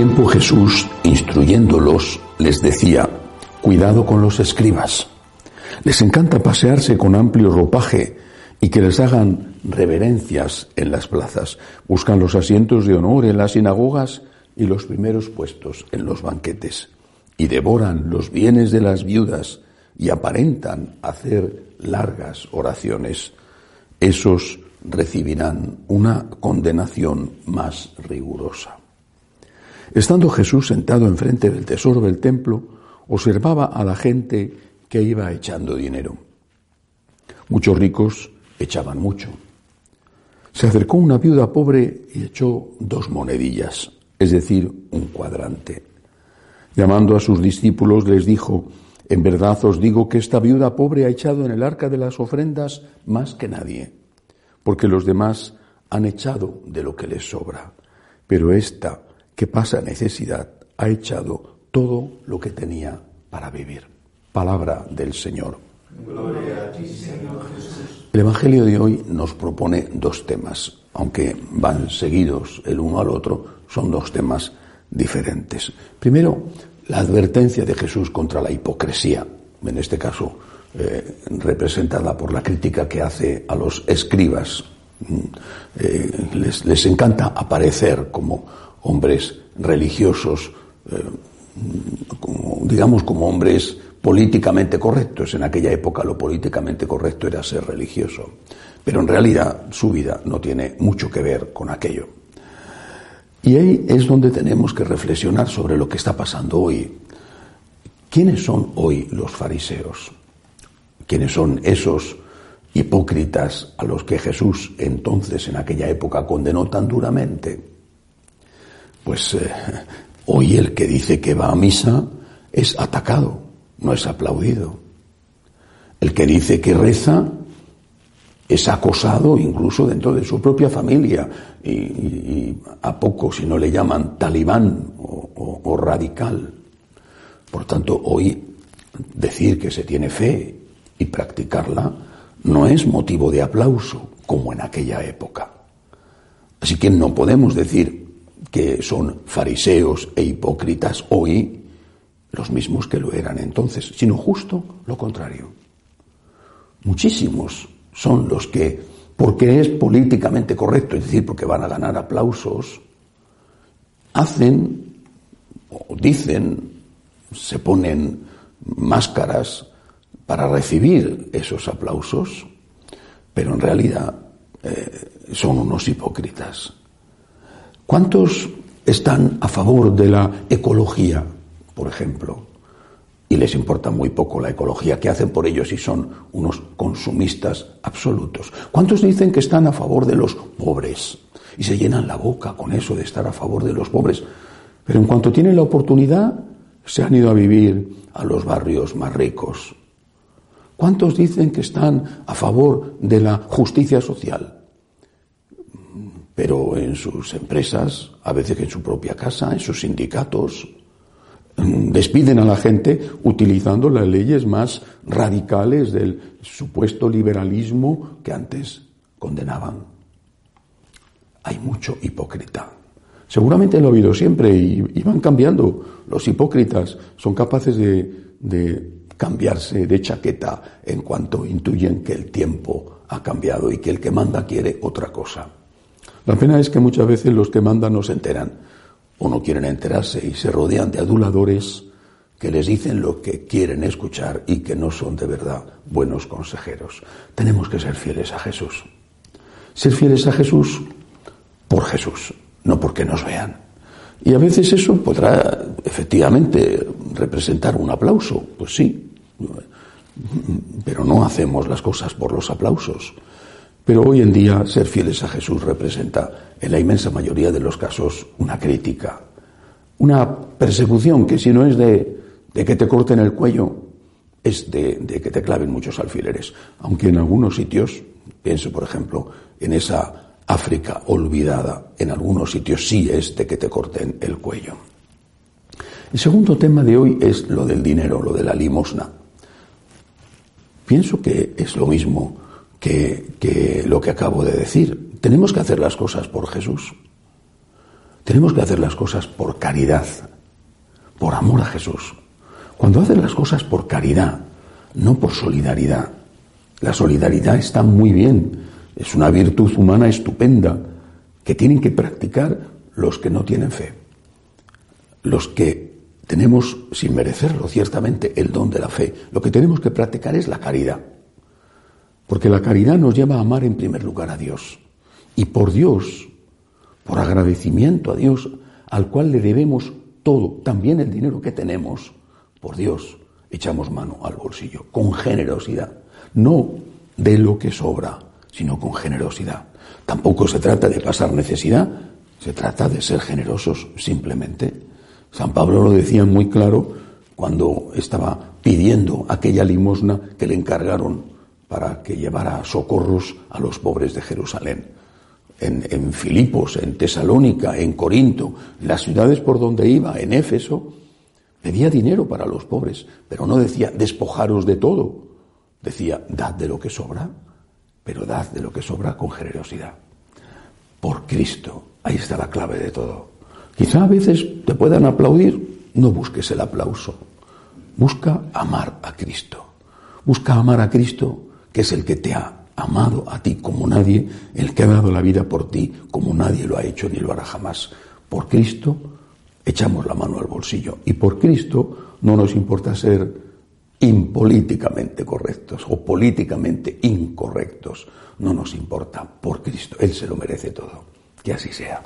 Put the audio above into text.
Tiempo Jesús, instruyéndolos, les decía, cuidado con los escribas. Les encanta pasearse con amplio ropaje y que les hagan reverencias en las plazas. Buscan los asientos de honor en las sinagogas y los primeros puestos en los banquetes. Y devoran los bienes de las viudas y aparentan hacer largas oraciones. Esos recibirán una condenación más rigurosa. Estando Jesús sentado enfrente del tesoro del templo, observaba a la gente que iba echando dinero. Muchos ricos echaban mucho. Se acercó una viuda pobre y echó dos monedillas, es decir, un cuadrante. Llamando a sus discípulos les dijo, en verdad os digo que esta viuda pobre ha echado en el arca de las ofrendas más que nadie, porque los demás han echado de lo que les sobra, pero esta que pasa necesidad, ha echado todo lo que tenía para vivir. Palabra del Señor. El Evangelio de hoy nos propone dos temas, aunque van seguidos el uno al otro, son dos temas diferentes. Primero, la advertencia de Jesús contra la hipocresía, en este caso eh, representada por la crítica que hace a los escribas. Mm, eh, les, les encanta aparecer como hombres religiosos, eh, digamos como hombres políticamente correctos. En aquella época lo políticamente correcto era ser religioso. Pero en realidad su vida no tiene mucho que ver con aquello. Y ahí es donde tenemos que reflexionar sobre lo que está pasando hoy. ¿Quiénes son hoy los fariseos? ¿Quiénes son esos hipócritas a los que Jesús entonces en aquella época condenó tan duramente? Pues eh, hoy el que dice que va a misa es atacado, no es aplaudido. El que dice que reza es acosado incluso dentro de su propia familia y, a poco si no le llaman talibán o radical. Por tanto, hoy decir que se tiene fe y practicarla no es motivo de aplauso como en aquella época. Así que no podemos decir que son fariseos e hipócritas hoy los mismos que lo eran entonces, sino justo lo contrario. Muchísimos son los que, porque es políticamente correcto, es decir, porque van a ganar aplausos, hacen o dicen, se ponen máscaras para recibir esos aplausos, pero en realidad eh, son unos hipócritas. ¿Cuántos están a favor de la ecología, por ejemplo? Y les importa muy poco la ecología que hacen por ellos y son unos consumistas absolutos. ¿Cuántos dicen que están a favor de los pobres? Y se llenan la boca con eso de estar a favor de los pobres. Pero en cuanto tienen la oportunidad, se han ido a vivir a los barrios más ricos. ¿Cuántos dicen que están a favor de la justicia social? En sus empresas, a veces en su propia casa, en sus sindicatos, mm, despiden a la gente utilizando las leyes más radicales del supuesto liberalismo que antes condenaban. Hay mucho hipócrita. Seguramente lo ha habido siempre y, van cambiando. Los hipócritas son capaces de cambiarse de chaqueta en cuanto intuyen que el tiempo ha cambiado y que el que manda quiere otra cosa. La pena es que muchas veces los que mandan no se enteran o no quieren enterarse y se rodean de aduladores que les dicen lo que quieren escuchar y que no son de verdad buenos consejeros. Tenemos que ser fieles a Jesús. Ser fieles a Jesús por Jesús, no porque nos vean. Y a veces eso podrá efectivamente representar un aplauso, pues sí. pero no hacemos las cosas por los aplausos. Pero hoy en día ser fieles a Jesús representa, en la inmensa mayoría de los casos, una crítica, una persecución que si no es de, que te corten el cuello, es de, que te claven muchos alfileres. Aunque en algunos sitios, pienso por ejemplo en esa África olvidada, en algunos sitios sí es de que te corten el cuello. El segundo tema de hoy es lo del dinero, lo de la limosna. Pienso que es lo mismo que, lo que acabo de decir. Tenemos que hacer las cosas por Jesús. Tenemos que hacer las cosas por caridad, por amor a Jesús. Cuando haces las cosas por caridad, no por solidaridad. La solidaridad está muy bien, es una virtud humana estupenda que tienen que practicar los que no tienen fe, los que tenemos, sin merecerlo ciertamente, el don de la fe. Lo que tenemos que practicar es la caridad. Porque la caridad nos lleva a amar en primer lugar a Dios. Y por Dios, por agradecimiento a Dios, al cual le debemos todo, también el dinero que tenemos, por Dios, echamos mano al bolsillo, con generosidad. No de lo que sobra, sino con generosidad. Tampoco se trata de pasar necesidad, se trata de ser generosos simplemente. San Pablo lo decía muy claro cuando estaba pidiendo aquella limosna que le encargaron para que llevara socorros a los pobres de Jerusalén. En, Filipos, en Tesalónica, en Corinto, las ciudades por donde iba, en Éfeso, pedía dinero para los pobres, pero no decía despojaros de todo. Decía, dad de lo que sobra, pero dad de lo que sobra con generosidad. Por Cristo, ahí está la clave de todo. Quizá a veces te puedan aplaudir, no busques el aplauso. Busca amar a Cristo. Busca amar a Cristo, que es el que te ha amado a ti como nadie, el que ha dado la vida por ti como nadie lo ha hecho ni lo hará jamás. Por Cristo echamos la mano al bolsillo y por Cristo no nos importa ser impolíticamente correctos o políticamente incorrectos. No nos importa por Cristo. Él se lo merece todo. Que así sea.